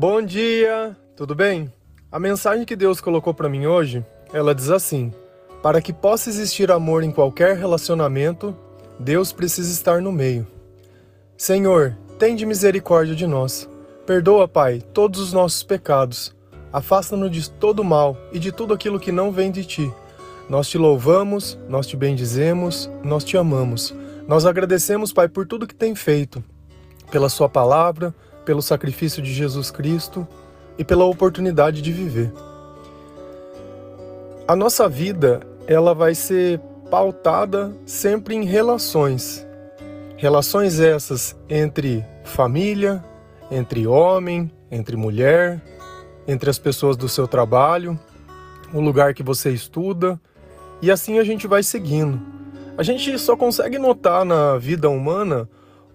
Bom dia, tudo bem? A mensagem que Deus colocou para mim hoje, ela diz assim: Para que possa existir amor em qualquer relacionamento, Deus precisa estar no meio. Senhor, tende misericórdia de nós. Perdoa, Pai, todos os nossos pecados. Afasta-nos de todo mal e de tudo aquilo que não vem de ti. Nós te louvamos, nós te bendizemos, nós te amamos. Nós agradecemos, Pai, por tudo que tem feito, pela Sua palavra, pelo sacrifício de Jesus Cristo e pela oportunidade de viver. A nossa vida, ela vai ser pautada sempre em relações. Relações essas entre família, entre homem, entre mulher, entre as pessoas do seu trabalho, o lugar que você estuda, e assim a gente vai seguindo. A gente só consegue notar na vida humana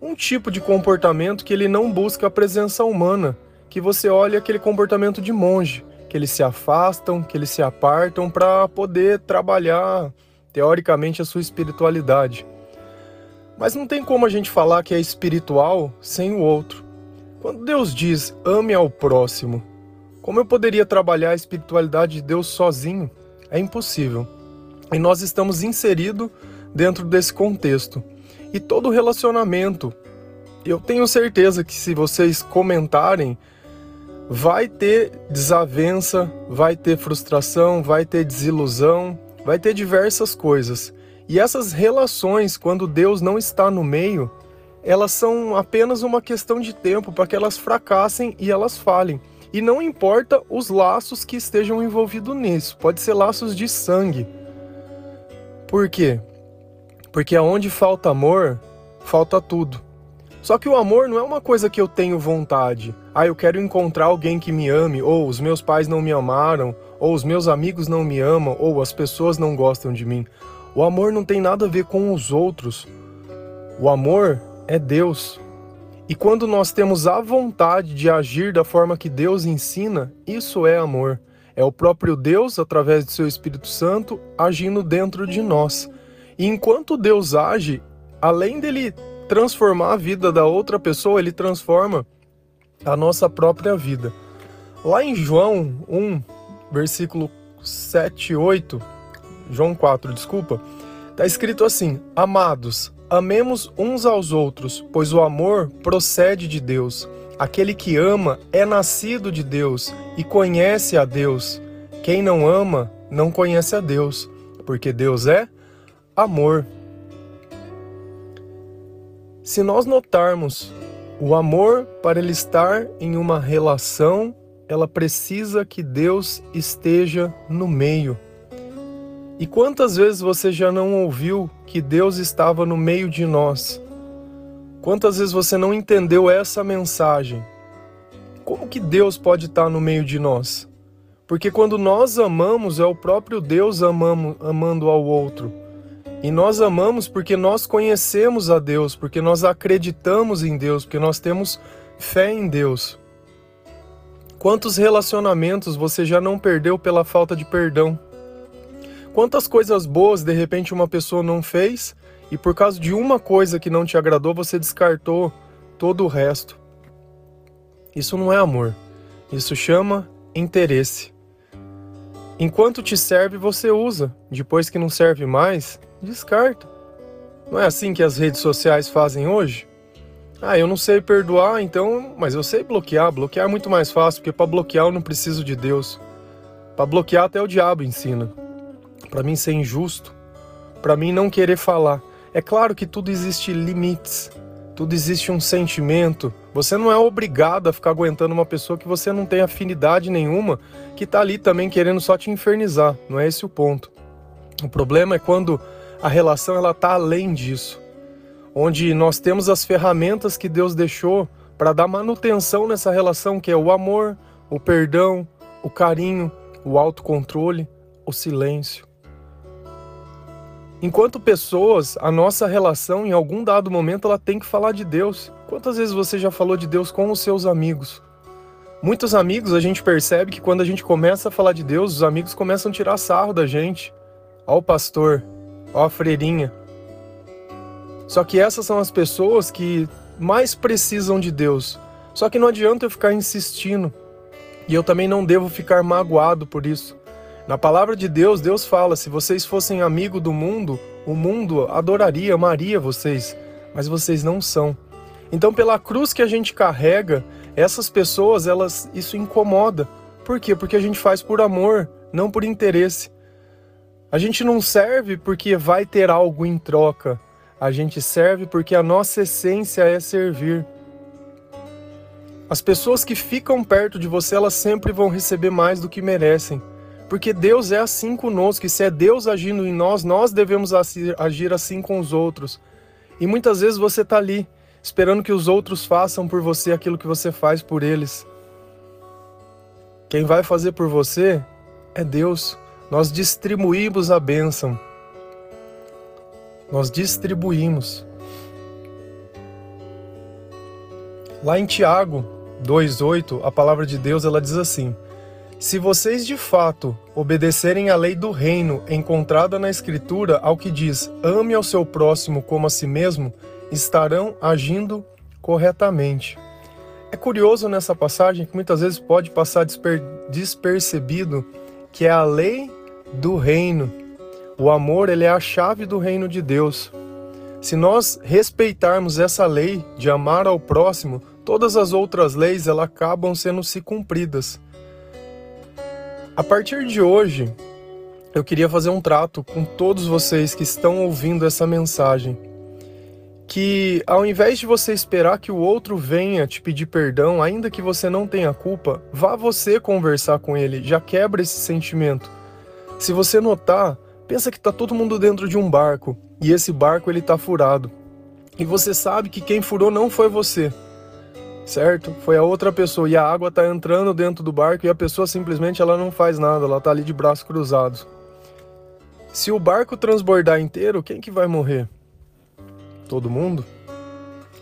um tipo de comportamento que ele não busca a presença humana, que você olha aquele comportamento de monge, que eles se afastam, que eles se apartam para poder trabalhar teoricamente a sua espiritualidade. Mas não tem como a gente falar que é espiritual sem o outro. Quando Deus diz ame ao próximo, como eu poderia trabalhar a espiritualidade de Deus sozinho? É impossível. E nós estamos inseridos dentro desse contexto. E todo relacionamento, eu tenho certeza que se vocês comentarem, vai ter desavença, vai ter frustração, vai ter desilusão, vai ter diversas coisas. E essas relações, quando Deus não está no meio, elas são apenas uma questão de tempo para que elas fracassem e elas falhem. E não importa os laços que estejam envolvidos nisso, pode ser laços de sangue. Por quê? Porque aonde falta amor, falta tudo. Só que o amor não é uma coisa que eu tenho vontade. Ah, eu quero encontrar alguém que me ame, ou os meus pais não me amaram, ou os meus amigos não me amam, ou as pessoas não gostam de mim. O amor não tem nada a ver com os outros. O amor é Deus. E quando nós temos a vontade de agir da forma que Deus ensina, isso é amor. É o próprio Deus, através do seu Espírito Santo, agindo dentro de nós. E enquanto Deus age, além dele transformar a vida da outra pessoa, ele transforma a nossa própria vida. Lá em João 1, versículo 7 e 8, João 4, desculpa, está escrito assim: Amados, amemos uns aos outros, pois o amor procede de Deus. Aquele que ama é nascido de Deus e conhece a Deus. Quem não ama não conhece a Deus, porque Deus é amor. Se nós notarmos o amor para ele estar em uma relação, ela precisa que Deus esteja no meio. E quantas vezes você já não ouviu que Deus estava no meio de nós? Quantas vezes você não entendeu essa mensagem? Como que Deus pode estar no meio de nós? Porque quando nós amamos, é o próprio Deus amamos, amando ao outro. E nós amamos porque nós conhecemos a Deus, porque nós acreditamos em Deus, porque nós temos fé em Deus. Quantos relacionamentos você já não perdeu pela falta de perdão? Quantas coisas boas de repente uma pessoa não fez e por causa de uma coisa que não te agradou você descartou todo o resto? Isso não é amor. Isso chama interesse. Enquanto te serve, você usa. Depois que não serve mais, descarta. Não é assim que as redes sociais fazem hoje? Ah, eu não sei perdoar, então, mas eu sei bloquear. Bloquear é muito mais fácil, porque para bloquear eu não preciso de Deus. Para bloquear até o diabo ensina. Para mim ser injusto, para mim não querer falar. É claro que tudo existe limites. Tudo existe um sentimento. Você não é obrigado a ficar aguentando uma pessoa que você não tem afinidade nenhuma, que tá ali também querendo só te infernizar. Não é esse o ponto. O problema é quando a relação ela tá além disso, onde nós temos as ferramentas que Deus deixou para dar manutenção nessa relação, que é o amor, o perdão, o carinho, o autocontrole, o silêncio. Enquanto pessoas, a nossa relação em algum dado momento ela tem que falar de Deus. Quantas vezes você já falou de Deus com os seus amigos? Muitos amigos a gente percebe que quando a gente começa a falar de Deus, os amigos começam a tirar sarro da gente. Ó pastor, ó freirinha. Só que essas são as pessoas que mais precisam de Deus, Só que não adianta eu ficar insistindo. E eu também não devo ficar magoado por isso. Na palavra de Deus, Deus fala: se vocês fossem amigo do mundo, o mundo adoraria, amaria vocês, mas vocês não são. Então, pela cruz que a gente carrega, essas pessoas, elas isso incomoda. Por quê? Porque a gente faz por amor, não por interesse. A gente não serve porque vai ter algo em troca. A gente serve porque a nossa essência é servir. As pessoas que ficam perto de você, elas sempre vão receber mais do que merecem. Porque Deus é assim conosco, e se é Deus agindo em nós, nós devemos agir assim com os outros. E muitas vezes você está ali, esperando que os outros façam por você aquilo que você faz por eles. Quem vai fazer por você é Deus. Nós distribuímos a bênção. Nós distribuímos. Lá em Tiago 2:8, a palavra de Deus ela diz assim: Se vocês de fato obedecerem à lei do reino encontrada na escritura ao que diz: ame ao seu próximo como a si mesmo, estarão agindo corretamente. É curioso nessa passagem que muitas vezes pode passar desper despercebido que é a lei do reino. O amor, ele é a chave do reino de Deus. Se nós respeitarmos essa lei de amar ao próximo, todas as outras leis elas acabam sendo se cumpridas. A partir de hoje, eu queria fazer um trato com todos vocês que estão ouvindo essa mensagem. Que ao invés de você esperar que o outro venha te pedir perdão, ainda que você não tenha culpa, vá você conversar com ele, já quebra esse sentimento. Se você notar, pensa que está todo mundo dentro de um barco e esse barco ele está furado. E você sabe que quem furou não foi você, certo? Foi a outra pessoa e a água está entrando dentro do barco e a pessoa simplesmente ela não faz nada, ela está ali de braços cruzados. Se o barco transbordar inteiro, quem que vai morrer? Todo mundo?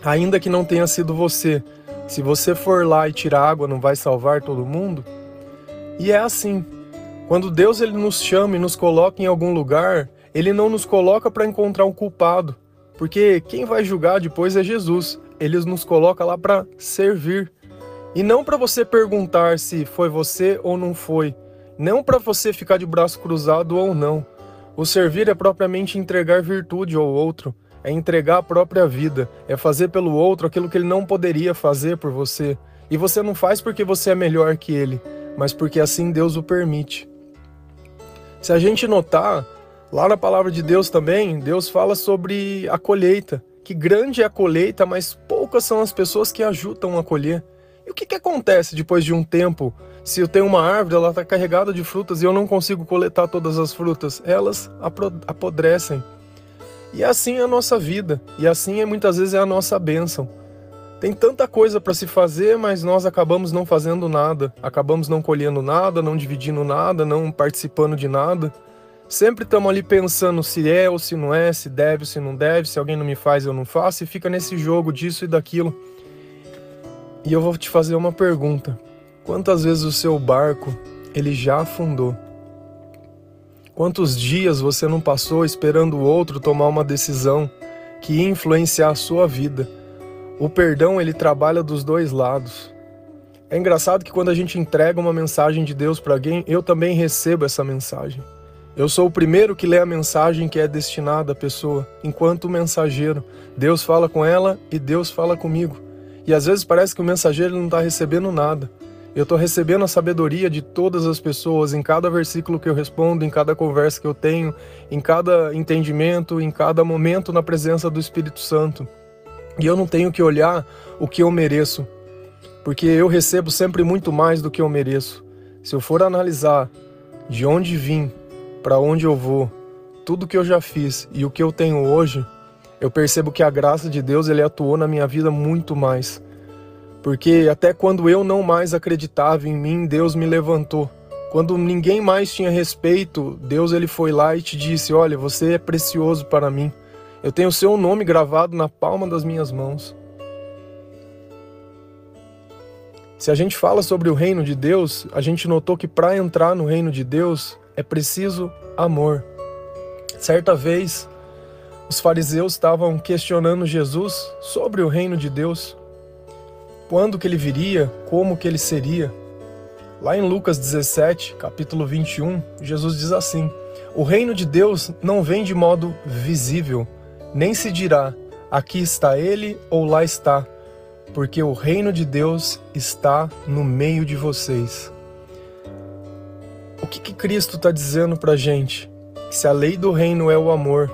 Ainda que não tenha sido você. Se você for lá e tirar água, não vai salvar todo mundo? E é assim. Quando Deus ele nos chama e nos coloca em algum lugar, ele não nos coloca para encontrar um culpado, porque quem vai julgar depois é Jesus. Ele nos coloca lá para servir. E não para você perguntar se foi você ou não foi, não para você ficar de braço cruzado ou não. O servir é propriamente entregar virtude ao outro, é entregar a própria vida, é fazer pelo outro aquilo que ele não poderia fazer por você. E você não faz porque você é melhor que ele, mas porque assim Deus o permite. Se a gente notar, lá na palavra de Deus também, Deus fala sobre a colheita, que grande é a colheita, mas poucas são as pessoas que ajudam a colher. E o que, que acontece depois de um tempo? Se eu tenho uma árvore, ela está carregada de frutas e eu não consigo coletar todas as frutas, elas apodrecem. E assim é a nossa vida, e assim é muitas vezes é a nossa bênção. Tem tanta coisa para se fazer, mas nós acabamos não fazendo nada, acabamos não colhendo nada, não dividindo nada, não participando de nada. Sempre estamos ali pensando se é ou se não é, se deve ou se não deve, se alguém não me faz eu não faço, e fica nesse jogo disso e daquilo. E eu vou te fazer uma pergunta: quantas vezes o seu barco ele já afundou? Quantos dias você não passou esperando o outro tomar uma decisão que ia influenciar a sua vida? O perdão ele trabalha dos dois lados. É engraçado que quando a gente entrega uma mensagem de Deus para alguém, eu também recebo essa mensagem. Eu sou o primeiro que lê a mensagem que é destinada à pessoa, enquanto mensageiro. Deus fala com ela e Deus fala comigo. E às vezes parece que o mensageiro não está recebendo nada. Eu estou recebendo a sabedoria de todas as pessoas em cada versículo que eu respondo, em cada conversa que eu tenho, em cada entendimento, em cada momento na presença do Espírito Santo. E eu não tenho que olhar o que eu mereço, porque eu recebo sempre muito mais do que eu mereço. Se eu for analisar de onde vim, para onde eu vou, tudo que eu já fiz e o que eu tenho hoje, eu percebo que a graça de Deus ele atuou na minha vida muito mais. Porque até quando eu não mais acreditava em mim, Deus me levantou. Quando ninguém mais tinha respeito, Deus ele foi lá e te disse: "Olha, você é precioso para mim. Eu tenho o seu nome gravado na palma das minhas mãos. Se a gente fala sobre o reino de Deus, a gente notou que para entrar no reino de Deus é preciso amor. Certa vez, os fariseus estavam questionando Jesus sobre o reino de Deus. quando que ele viria, como que ele seria. Lá em Lucas 17, capítulo 21, Jesus diz assim: O reino de Deus não vem de modo visível, nem se dirá: aqui está ele ou lá está, porque o reino de Deus está no meio de vocês. O que, que Cristo está dizendo para gente? Que se a lei do reino é o amor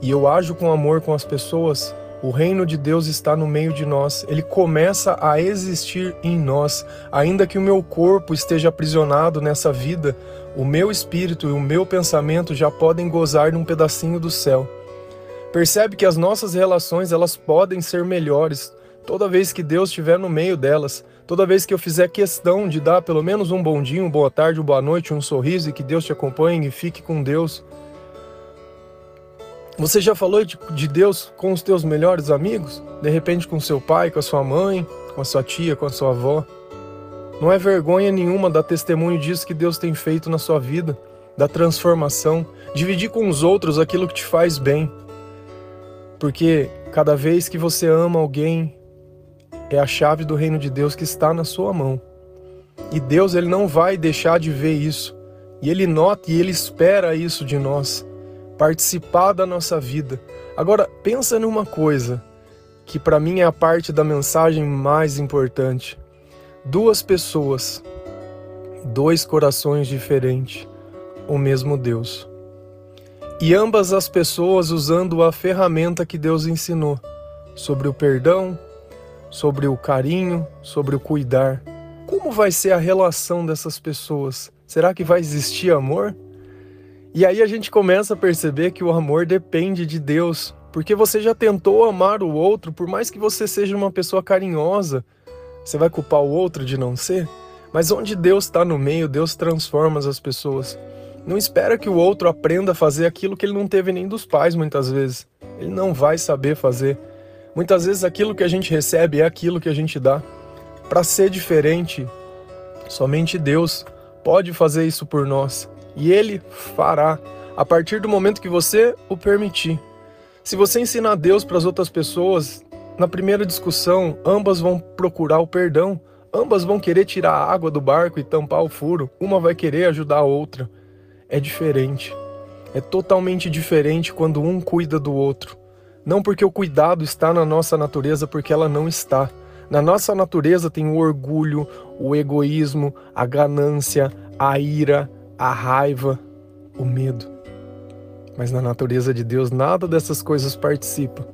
e eu ajo com amor com as pessoas, o reino de Deus está no meio de nós, ele começa a existir em nós. Ainda que o meu corpo esteja aprisionado nessa vida, o meu espírito e o meu pensamento já podem gozar de um pedacinho do céu. Percebe que as nossas relações elas podem ser melhores toda vez que Deus estiver no meio delas. Toda vez que eu fizer questão de dar pelo menos um bom dia, uma boa tarde, uma boa noite, um sorriso e que Deus te acompanhe e fique com Deus. Você já falou de, de Deus com os teus melhores amigos? De repente com seu pai, com a sua mãe, com a sua tia, com a sua avó? Não é vergonha nenhuma dar testemunho disso que Deus tem feito na sua vida, da transformação, dividir com os outros aquilo que te faz bem. Porque cada vez que você ama alguém, é a chave do reino de Deus que está na sua mão. E Deus ele não vai deixar de ver isso. E ele nota e ele espera isso de nós, participar da nossa vida. Agora, pensa numa coisa que para mim é a parte da mensagem mais importante. Duas pessoas, dois corações diferentes, o mesmo Deus. E ambas as pessoas usando a ferramenta que Deus ensinou sobre o perdão, sobre o carinho, sobre o cuidar. Como vai ser a relação dessas pessoas? Será que vai existir amor? E aí a gente começa a perceber que o amor depende de Deus, porque você já tentou amar o outro, por mais que você seja uma pessoa carinhosa, você vai culpar o outro de não ser? Mas onde Deus está no meio, Deus transforma as pessoas. Não espera que o outro aprenda a fazer aquilo que ele não teve nem dos pais muitas vezes. Ele não vai saber fazer. Muitas vezes aquilo que a gente recebe é aquilo que a gente dá. Para ser diferente, somente Deus pode fazer isso por nós. E Ele fará a partir do momento que você o permitir. Se você ensinar Deus para as outras pessoas, na primeira discussão, ambas vão procurar o perdão, ambas vão querer tirar a água do barco e tampar o furo, uma vai querer ajudar a outra. É diferente. É totalmente diferente quando um cuida do outro. Não porque o cuidado está na nossa natureza, porque ela não está. Na nossa natureza tem o orgulho, o egoísmo, a ganância, a ira, a raiva, o medo. Mas na natureza de Deus nada dessas coisas participa.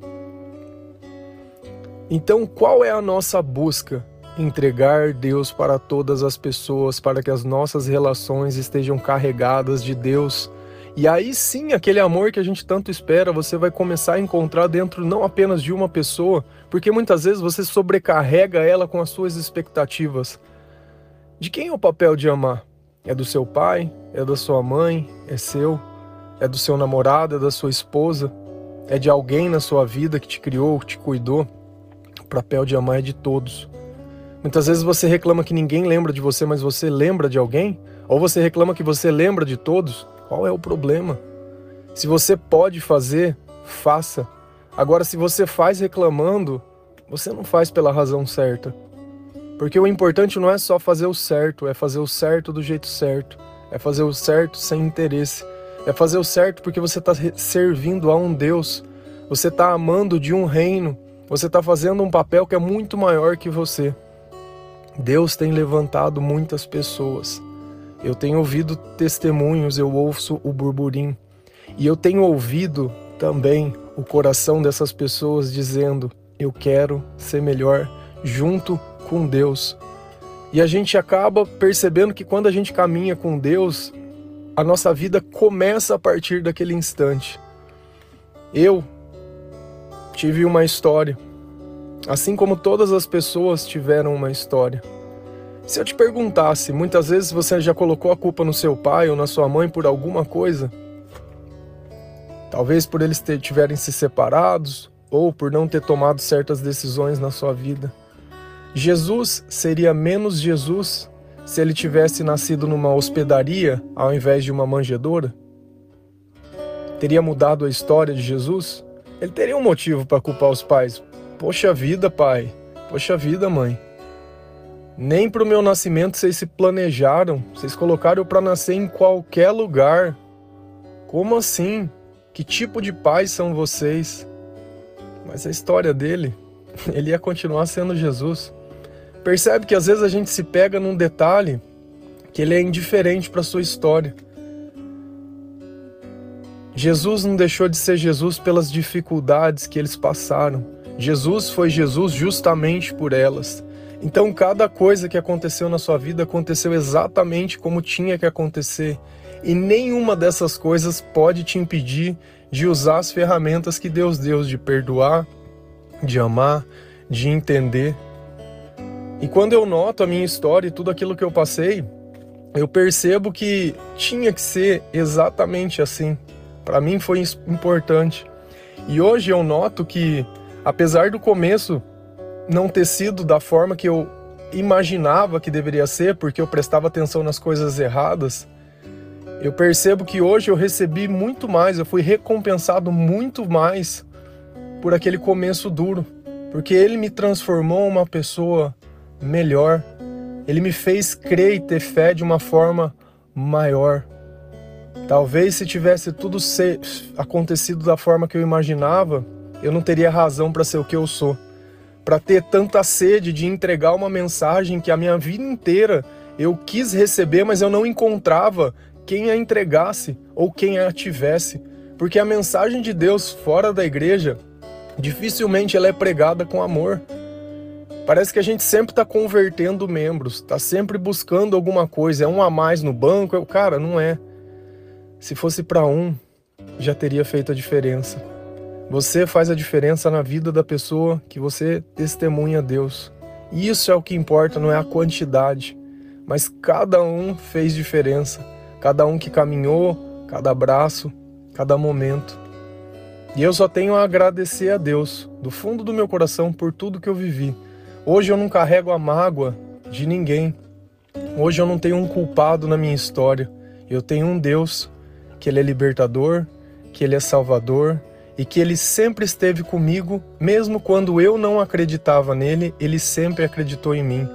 Então, qual é a nossa busca? Entregar Deus para todas as pessoas, para que as nossas relações estejam carregadas de Deus e aí sim, aquele amor que a gente tanto espera, você vai começar a encontrar dentro não apenas de uma pessoa, porque muitas vezes você sobrecarrega ela com as suas expectativas. De quem é o papel de amar? É do seu pai? É da sua mãe? É seu? É do seu namorado? É da sua esposa? É de alguém na sua vida que te criou, que te cuidou? O papel de amar é de todos. Muitas vezes você reclama que ninguém lembra de você, mas você lembra de alguém? Ou você reclama que você lembra de todos? Qual é o problema? Se você pode fazer, faça. Agora, se você faz reclamando, você não faz pela razão certa. Porque o importante não é só fazer o certo, é fazer o certo do jeito certo. É fazer o certo sem interesse. É fazer o certo porque você está servindo a um Deus. Você está amando de um reino. Você está fazendo um papel que é muito maior que você. Deus tem levantado muitas pessoas eu tenho ouvido testemunhos, eu ouço o burburinho. E eu tenho ouvido também o coração dessas pessoas dizendo: Eu quero ser melhor junto com Deus. E a gente acaba percebendo que quando a gente caminha com Deus, a nossa vida começa a partir daquele instante. Eu tive uma história, assim como todas as pessoas tiveram uma história. Se eu te perguntasse, muitas vezes você já colocou a culpa no seu pai ou na sua mãe por alguma coisa? Talvez por eles tiverem se separados ou por não ter tomado certas decisões na sua vida. Jesus seria menos Jesus se ele tivesse nascido numa hospedaria ao invés de uma manjedoura? Teria mudado a história de Jesus? Ele teria um motivo para culpar os pais. Poxa vida, pai. Poxa vida, mãe. Nem para o meu nascimento vocês se planejaram. Vocês colocaram para nascer em qualquer lugar. Como assim? Que tipo de pais são vocês? Mas a história dele, ele ia continuar sendo Jesus. Percebe que às vezes a gente se pega num detalhe que ele é indiferente para sua história. Jesus não deixou de ser Jesus pelas dificuldades que eles passaram. Jesus foi Jesus justamente por elas. Então, cada coisa que aconteceu na sua vida aconteceu exatamente como tinha que acontecer. E nenhuma dessas coisas pode te impedir de usar as ferramentas que Deus deu de perdoar, de amar, de entender. E quando eu noto a minha história e tudo aquilo que eu passei, eu percebo que tinha que ser exatamente assim. Para mim foi importante. E hoje eu noto que, apesar do começo não ter sido da forma que eu imaginava que deveria ser, porque eu prestava atenção nas coisas erradas, eu percebo que hoje eu recebi muito mais, eu fui recompensado muito mais por aquele começo duro, porque ele me transformou uma pessoa melhor. Ele me fez crer e ter fé de uma forma maior. Talvez se tivesse tudo acontecido da forma que eu imaginava, eu não teria razão para ser o que eu sou. Para ter tanta sede de entregar uma mensagem que a minha vida inteira eu quis receber, mas eu não encontrava quem a entregasse ou quem a tivesse. Porque a mensagem de Deus fora da igreja, dificilmente ela é pregada com amor. Parece que a gente sempre está convertendo membros, está sempre buscando alguma coisa. É um a mais no banco, é o cara, não é. Se fosse para um, já teria feito a diferença. Você faz a diferença na vida da pessoa que você testemunha a Deus. Isso é o que importa, não é a quantidade, mas cada um fez diferença. Cada um que caminhou, cada abraço, cada momento. E eu só tenho a agradecer a Deus, do fundo do meu coração, por tudo que eu vivi. Hoje eu não carrego a mágoa de ninguém. Hoje eu não tenho um culpado na minha história. Eu tenho um Deus que Ele é libertador, que Ele é salvador e que Ele sempre esteve comigo, mesmo quando eu não acreditava nele, Ele sempre acreditou em mim.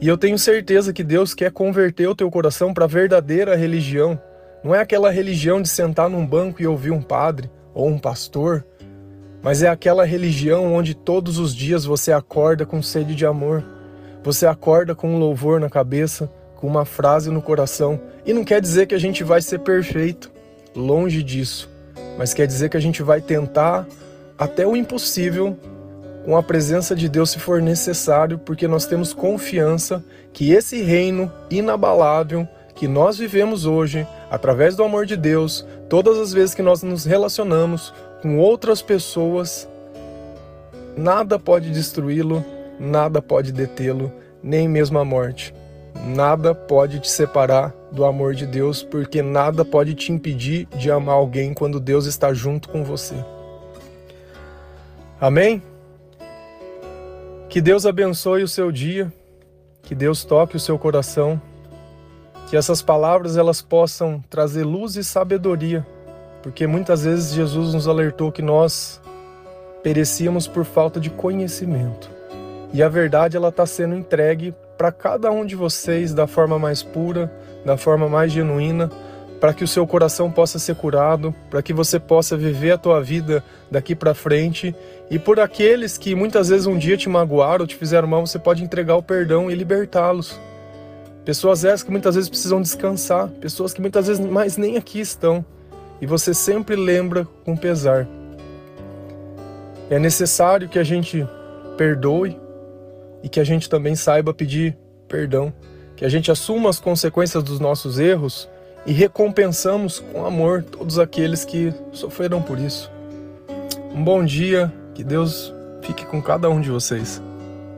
E eu tenho certeza que Deus quer converter o teu coração para a verdadeira religião. Não é aquela religião de sentar num banco e ouvir um padre ou um pastor, mas é aquela religião onde todos os dias você acorda com sede de amor. Você acorda com um louvor na cabeça, com uma frase no coração. E não quer dizer que a gente vai ser perfeito, longe disso, mas quer dizer que a gente vai tentar até o impossível com a presença de Deus se for necessário, porque nós temos confiança que esse reino inabalável que nós vivemos hoje, através do amor de Deus, todas as vezes que nós nos relacionamos com outras pessoas, nada pode destruí-lo, nada pode detê-lo, nem mesmo a morte. Nada pode te separar do amor de Deus, porque nada pode te impedir de amar alguém quando Deus está junto com você. Amém? Que Deus abençoe o seu dia, que Deus toque o seu coração, que essas palavras elas possam trazer luz e sabedoria, porque muitas vezes Jesus nos alertou que nós perecíamos por falta de conhecimento. E a verdade ela está sendo entregue para cada um de vocês da forma mais pura, da forma mais genuína, para que o seu coração possa ser curado, para que você possa viver a tua vida daqui para frente. E por aqueles que muitas vezes um dia te magoaram ou te fizeram mal, você pode entregar o perdão e libertá-los. Pessoas essas que muitas vezes precisam descansar, pessoas que muitas vezes mais nem aqui estão. E você sempre lembra com pesar. É necessário que a gente perdoe, e que a gente também saiba pedir perdão, que a gente assuma as consequências dos nossos erros e recompensamos com amor todos aqueles que sofreram por isso. Um bom dia, que Deus fique com cada um de vocês.